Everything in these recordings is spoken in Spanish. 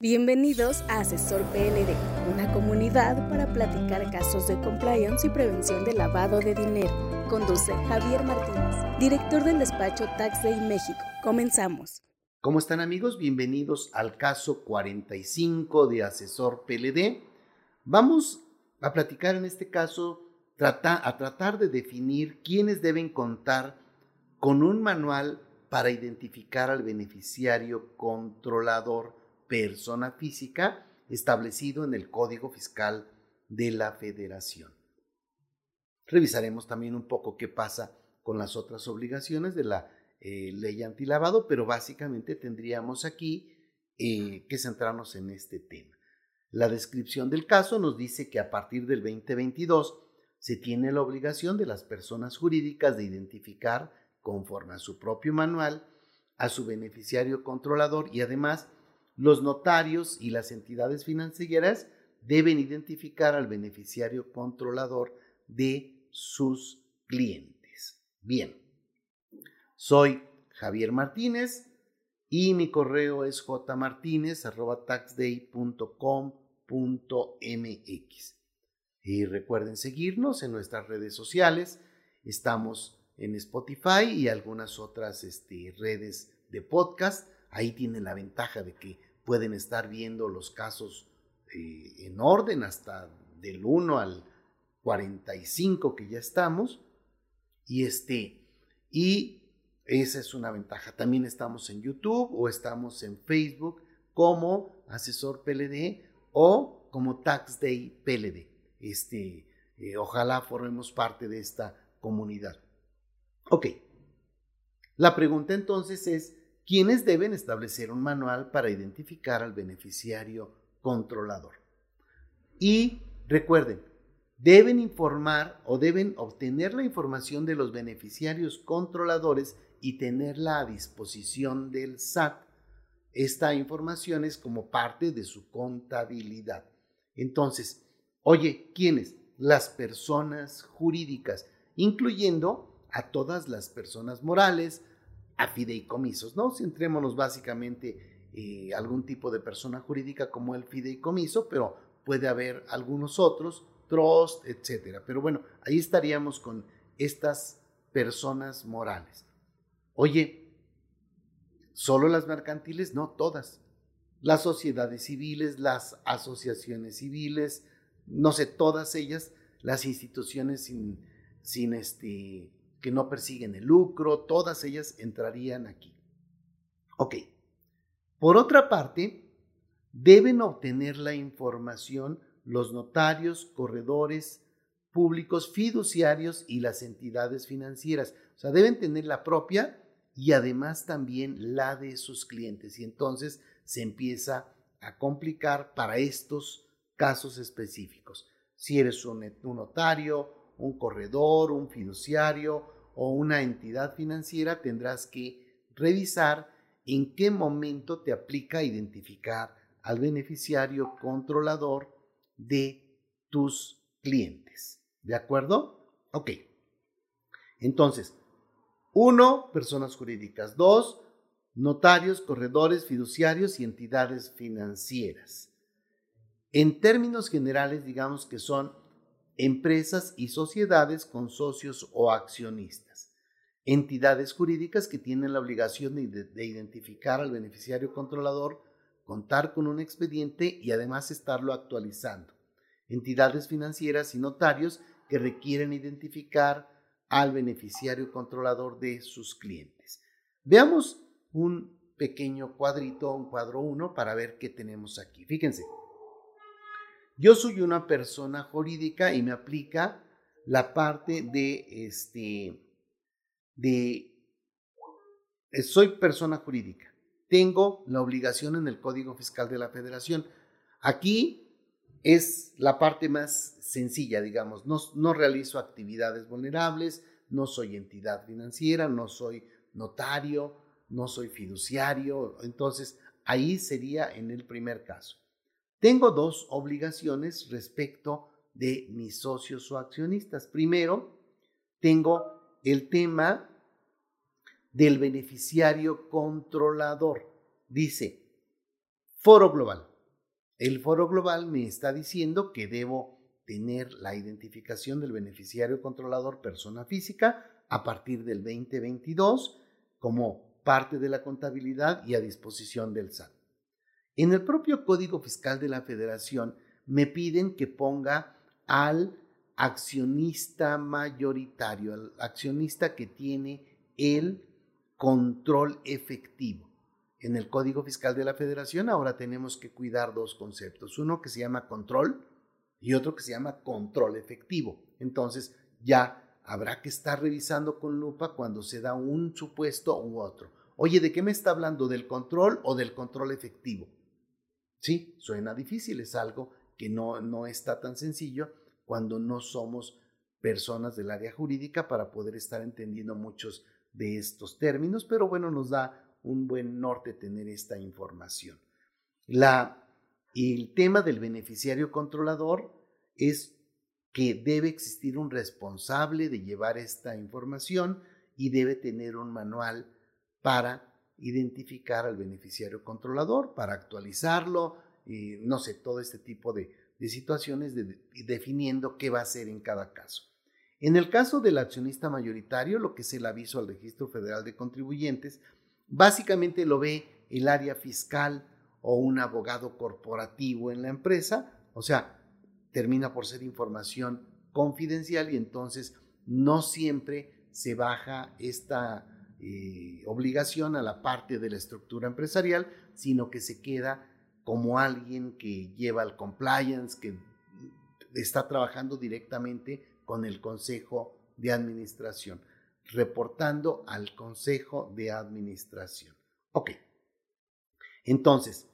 Bienvenidos a Asesor PLD, una comunidad para platicar casos de compliance y prevención de lavado de dinero. Conduce Javier Martínez, director del despacho Tax Day México. Comenzamos. ¿Cómo están amigos? Bienvenidos al caso 45 de Asesor PLD. Vamos a platicar en este caso, a tratar de definir quiénes deben contar con un manual para identificar al beneficiario controlador persona física establecido en el Código Fiscal de la Federación. Revisaremos también un poco qué pasa con las otras obligaciones de la eh, ley antilavado, pero básicamente tendríamos aquí eh, que centrarnos en este tema. La descripción del caso nos dice que a partir del 2022 se tiene la obligación de las personas jurídicas de identificar, conforme a su propio manual, a su beneficiario controlador y además los notarios y las entidades financieras deben identificar al beneficiario controlador de sus clientes. Bien, soy Javier Martínez y mi correo es jmartinez.taxday.com.mx. Y recuerden seguirnos en nuestras redes sociales. Estamos en Spotify y algunas otras este, redes de podcast. Ahí tienen la ventaja de que pueden estar viendo los casos eh, en orden hasta del 1 al 45 que ya estamos. Y este, y esa es una ventaja. También estamos en YouTube o estamos en Facebook como asesor PLD o como Tax Day PLD. Este, eh, ojalá formemos parte de esta comunidad. Ok. La pregunta entonces es, quienes deben establecer un manual para identificar al beneficiario controlador. Y recuerden, deben informar o deben obtener la información de los beneficiarios controladores y tenerla a disposición del SAT. Esta información es como parte de su contabilidad. Entonces, oye, ¿quiénes? Las personas jurídicas, incluyendo a todas las personas morales, a fideicomisos, ¿no? Centrémonos básicamente eh, algún tipo de persona jurídica como el fideicomiso, pero puede haber algunos otros, trust, etcétera. Pero bueno, ahí estaríamos con estas personas morales. Oye, ¿solo las mercantiles? No, todas. Las sociedades civiles, las asociaciones civiles, no sé, todas ellas, las instituciones sin, sin este, que no persiguen el lucro, todas ellas entrarían aquí. Ok. Por otra parte, deben obtener la información los notarios, corredores públicos, fiduciarios y las entidades financieras. O sea, deben tener la propia y además también la de sus clientes. Y entonces se empieza a complicar para estos casos específicos. Si eres un, notario, un corredor, un fiduciario o una entidad financiera, tendrás que revisar en qué momento te aplica identificar al beneficiario controlador de tus clientes. ¿De acuerdo? Ok. Entonces, uno, personas jurídicas. Dos, notarios, corredores, fiduciarios y entidades financieras. En términos generales, digamos que son empresas y sociedades con socios o accionistas, entidades jurídicas que tienen la obligación de, identificar al beneficiario controlador, contar con un expediente y además estarlo actualizando, entidades financieras y notarios que requieren identificar al beneficiario controlador de sus clientes. Veamos un pequeño cuadrito, un cuadro 1, para ver qué tenemos aquí. Fíjense. Yo soy una persona jurídica y me aplica la parte de este de soy persona jurídica. Tengo la obligación en el Código Fiscal de la Federación. Aquí es la parte más sencilla, digamos. No, no realizo actividades vulnerables, no soy entidad financiera, no soy notario, no soy fiduciario. Entonces, ahí sería en el primer caso. Tengo dos obligaciones respecto de mis socios o accionistas. Primero, tengo el tema del beneficiario controlador. Dice, foro global. El foro global me está diciendo que debo tener la identificación del beneficiario controlador persona física a partir del 2022 como parte de la contabilidad y a disposición del SAT. En el propio Código Fiscal de la Federación me piden que ponga al accionista mayoritario, al accionista que tiene el control efectivo. En el Código Fiscal de la Federación ahora tenemos que cuidar dos conceptos, uno que se llama control y otro que se llama control efectivo. Entonces ya habrá que estar revisando con lupa cuando se da un supuesto u otro. Oye, ¿de qué me está hablando? ¿Del control o del control efectivo? Sí, suena difícil, es algo que no, no está tan sencillo cuando no somos personas del área jurídica para poder estar entendiendo muchos de estos términos, pero bueno, nos da un buen norte tener esta información. La, el tema del beneficiario controlador es que debe existir un responsable de llevar esta información y debe tener un manual para identificar al beneficiario controlador, para actualizarlo, y no sé, todo este tipo de, situaciones definiendo qué va a hacer en cada caso. En el caso del accionista mayoritario, lo que es el aviso al Registro Federal de Contribuyentes, básicamente lo ve el área fiscal o un abogado corporativo en la empresa, o sea, termina por ser información confidencial y entonces no siempre se baja esta eh, obligación a la parte de la estructura empresarial, sino que se queda como alguien que lleva el compliance, que está trabajando directamente con el Consejo de Administración, reportando al Consejo de Administración. Ok. Entonces,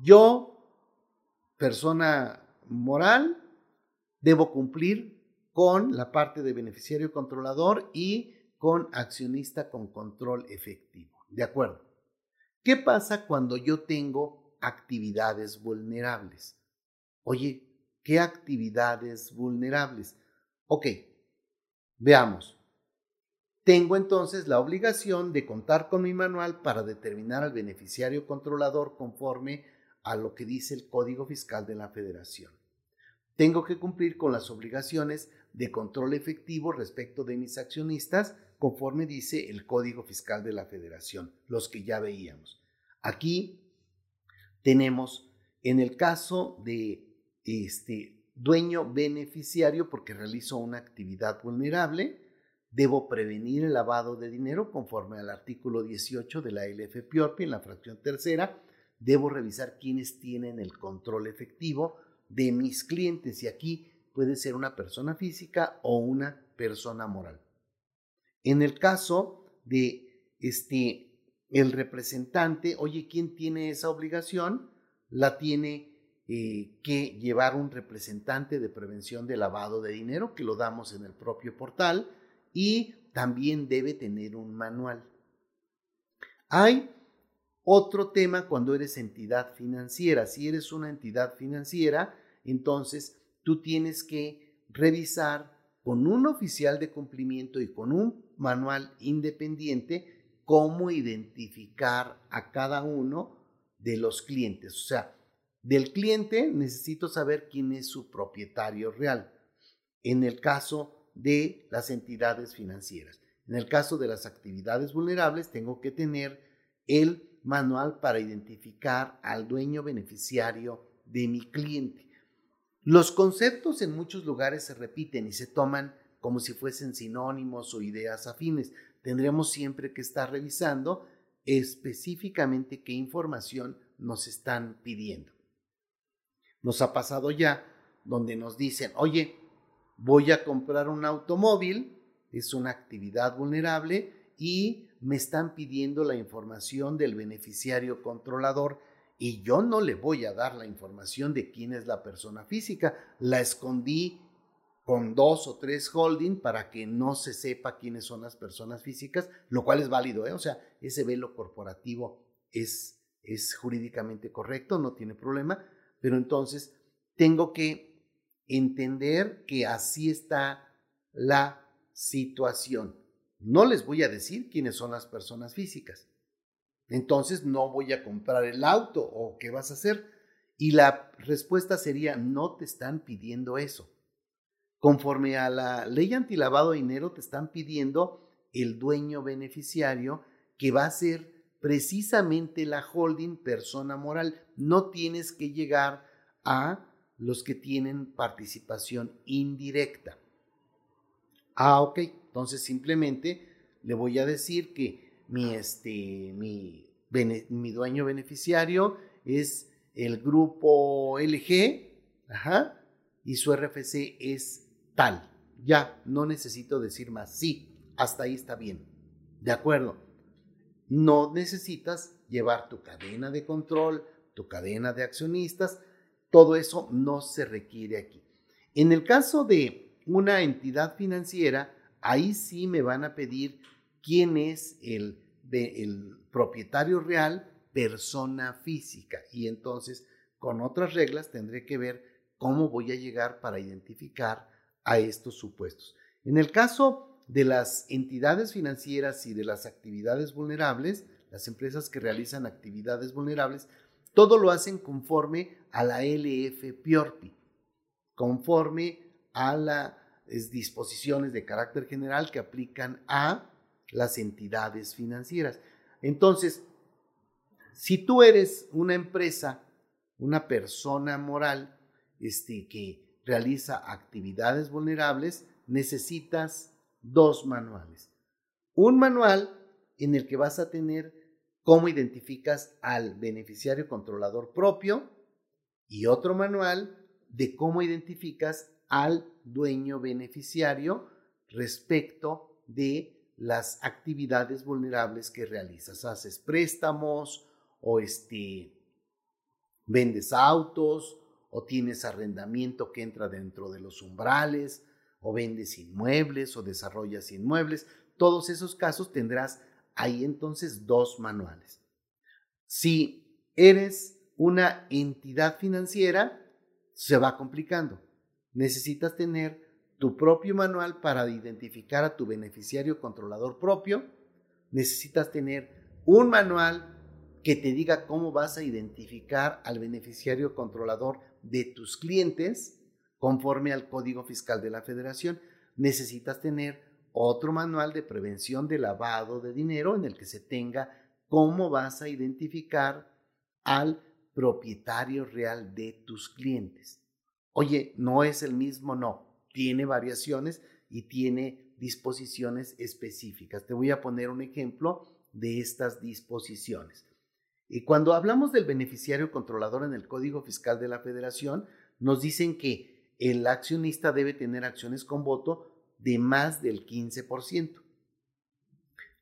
yo, persona moral, debo cumplir con la parte de beneficiario controlador y con accionista con control efectivo. ¿De acuerdo? ¿Qué pasa cuando yo tengo actividades vulnerables? Oye, ¿qué actividades vulnerables? Ok, veamos. Tengo entonces la obligación de contar con mi manual para determinar al beneficiario controlador conforme a lo que dice el Código Fiscal de la Federación. Tengo que cumplir con las obligaciones de control efectivo respecto de mis accionistas conforme dice el Código Fiscal de la Federación, los que ya veíamos. Aquí tenemos en el caso de este dueño beneficiario porque realizo una actividad vulnerable, debo prevenir el lavado de dinero conforme al artículo 18 de la LF PIORPI en la fracción tercera, debo revisar quiénes tienen el control efectivo de mis clientes y aquí puede ser una persona física o una persona moral. En el caso de este, el representante, oye, ¿quién tiene esa obligación? La tiene eh, que llevar un representante de prevención de lavado de dinero, que lo damos en el propio portal, y también debe tener un manual. Hay otro tema cuando eres entidad financiera. Si eres una entidad financiera, entonces tú tienes que revisar con un oficial de cumplimiento y con un manual independiente cómo identificar a cada uno de los clientes. O sea, del cliente necesito saber quién es su propietario real. En el caso de las entidades financieras. En el caso de las actividades vulnerables, tengo que tener el manual para identificar al dueño beneficiario de mi cliente. Los conceptos en muchos lugares se repiten y se toman como si fuesen sinónimos o ideas afines. Tendremos siempre que estar revisando específicamente qué información nos están pidiendo. Nos ha pasado ya donde nos dicen, oye, voy a comprar un automóvil, es una actividad vulnerable y me están pidiendo la información del beneficiario controlador y yo no le voy a dar la información de quién es la persona física. La escondí con dos o tres holding para que no se sepa quiénes son las personas físicas, lo cual es válido, ¿eh? o sea, ese velo corporativo es, es jurídicamente correcto, no tiene problema, pero entonces tengo que entender que así está la situación. No les voy a decir quiénes son las personas físicas, entonces no voy a comprar el auto o qué vas a hacer. Y la respuesta sería, no te están pidiendo eso. Conforme a la ley antilavado de dinero, te están pidiendo el dueño beneficiario que va a ser precisamente la holding persona moral. No tienes que llegar a los que tienen participación indirecta. Ah, ok. Entonces simplemente le voy a decir que mi, este, mi, dueño beneficiario es el grupo LG, ajá, y su RFC es tal. Ya, no necesito decir más. Sí, hasta ahí está bien. De acuerdo. No necesitas llevar tu cadena de control, tu cadena de accionistas. Todo eso no se requiere aquí. En el caso de una entidad financiera, ahí sí me van a pedir quién es el, propietario real, persona física. Y entonces, con otras reglas, tendré que ver cómo voy a llegar para identificar a estos supuestos. En el caso de las entidades financieras y de las actividades vulnerables, las empresas que realizan actividades vulnerables, todo lo hacen conforme a la LF Piorpi, conforme a las disposiciones de carácter general que aplican a las entidades financieras. Entonces, si tú eres una empresa, una persona moral este, que realiza actividades vulnerables, necesitas dos manuales. Un manual en el que vas a tener cómo identificas al beneficiario controlador propio y otro manual de cómo identificas al dueño beneficiario respecto de las actividades vulnerables que realizas. Haces préstamos o este, vendes autos o tienes arrendamiento que entra dentro de los umbrales o vendes inmuebles o desarrollas inmuebles. Todos esos casos tendrás ahí entonces dos manuales. Si eres una entidad financiera, se va complicando. Necesitas tener tu propio manual para identificar a tu beneficiario controlador propio. Necesitas tener un manual que te diga cómo vas a identificar al beneficiario controlador de tus clientes conforme al Código Fiscal de la Federación. Necesitas tener otro manual de prevención de lavado de dinero en el que se tenga cómo vas a identificar al propietario real de tus clientes. Oye, no es el mismo, no tiene variaciones y tiene disposiciones específicas. Te voy a poner un ejemplo de estas disposiciones. Y cuando hablamos del beneficiario controlador en el Código Fiscal de la Federación, nos dicen que el accionista debe tener acciones con voto de más del 15%.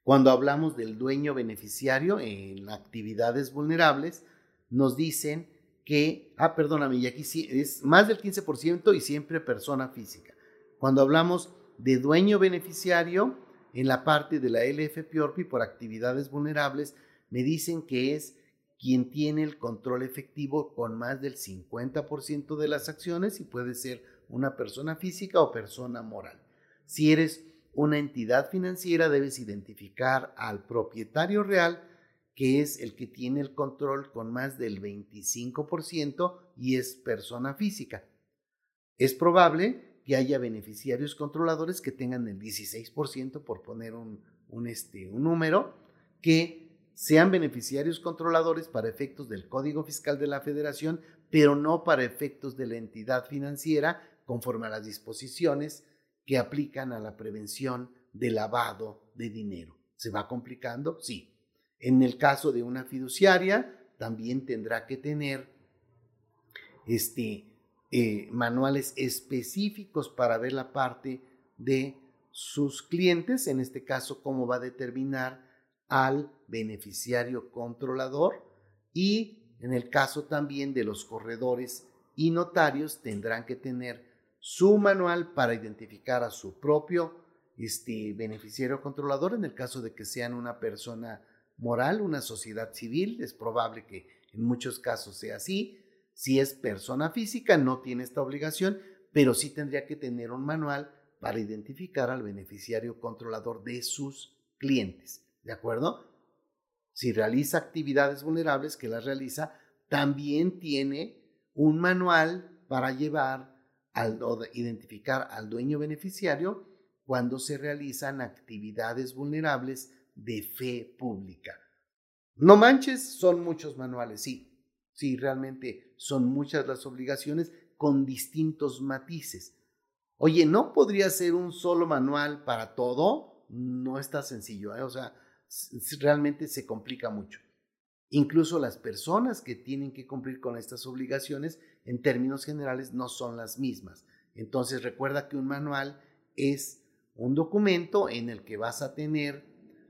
Cuando hablamos del dueño beneficiario en actividades vulnerables, nos dicen que, ah, perdóname, y aquí sí, es más del 15% y siempre persona física. Cuando hablamos de dueño beneficiario, en la parte de la LF Piorpi por actividades vulnerables, me dicen que es quien tiene el control efectivo con más del 50% de las acciones y puede ser una persona física o persona moral. Si eres una entidad financiera, debes identificar al propietario real que es el que tiene el control con más del 25% y es persona física. Es probable que haya beneficiarios controladores que tengan el 16%, por poner un, este, un número, que sean beneficiarios controladores para efectos del Código Fiscal de la Federación, pero no para efectos de la entidad financiera, conforme a las disposiciones que aplican a la prevención de lavado de dinero. ¿Se va complicando? Sí. En el caso de una fiduciaria, también tendrá que tener este, eh, manuales específicos para ver la parte de sus clientes, en este caso, cómo va a determinar al beneficiario controlador y en el caso también de los corredores y notarios tendrán que tener su manual para identificar a su propio este, beneficiario controlador en el caso de que sean una persona moral, una sociedad civil, es probable que en muchos casos sea así. Si es persona física, no tiene esta obligación, pero sí tendría que tener un manual para identificar al beneficiario controlador de sus clientes. ¿De acuerdo? Si realiza actividades vulnerables, que las realiza, también tiene un manual para llevar al, o identificar al dueño beneficiario cuando se realizan actividades vulnerables de fe pública. No manches, son muchos manuales, sí, sí, realmente son muchas las obligaciones con distintos matices. Oye, ¿no podría ser un solo manual para todo? No está sencillo, ¿eh? o sea, realmente se complica mucho. Incluso las personas que tienen que cumplir con estas obligaciones, en términos generales, no son las mismas. Entonces recuerda que un manual es un documento en el que vas a tener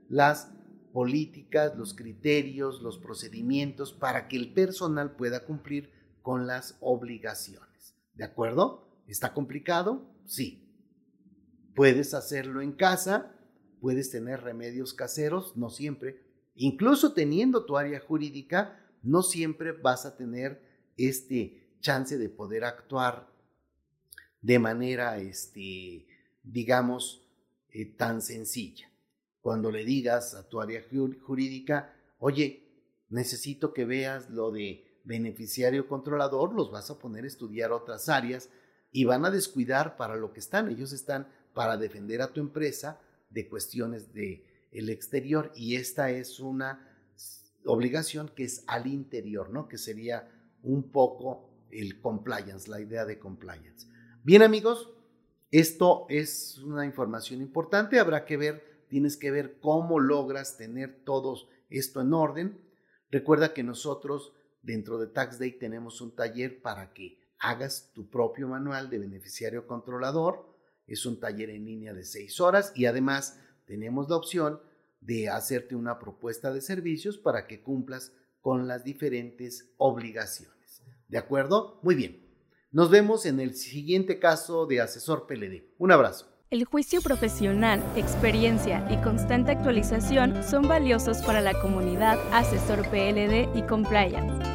las políticas, los criterios, los procedimientos para que el personal pueda cumplir con las obligaciones. ¿De acuerdo? ¿Está complicado? Sí. Puedes hacerlo en casa, puedes tener remedios caseros, no siempre. Incluso teniendo tu área jurídica, no siempre vas a tener este chance de poder actuar de manera, este, digamos, eh, tan sencilla. Cuando le digas a tu área jurídica, oye, necesito que veas lo de beneficiario controlador, los vas a poner a estudiar otras áreas y van a descuidar para lo que están. Ellos están para defender a tu empresa de cuestiones de el exterior y esta es una obligación que es al interior, ¿no? Que sería un poco el compliance, la idea de compliance. Bien amigos, esto es una información importante, habrá que ver, tienes que ver cómo logras tener todo esto en orden. Recuerda que nosotros dentro de Tax Day tenemos un taller para que hagas tu propio manual de beneficiario controlador. Es un taller en línea de seis horas y además tenemos la opción de hacerte una propuesta de servicios para que cumplas con las diferentes obligaciones. ¿De acuerdo? Muy bien. Nos vemos en el siguiente caso de asesor PLD. Un abrazo. El juicio profesional, experiencia y constante actualización son valiosos para la comunidad asesor PLD y compliance.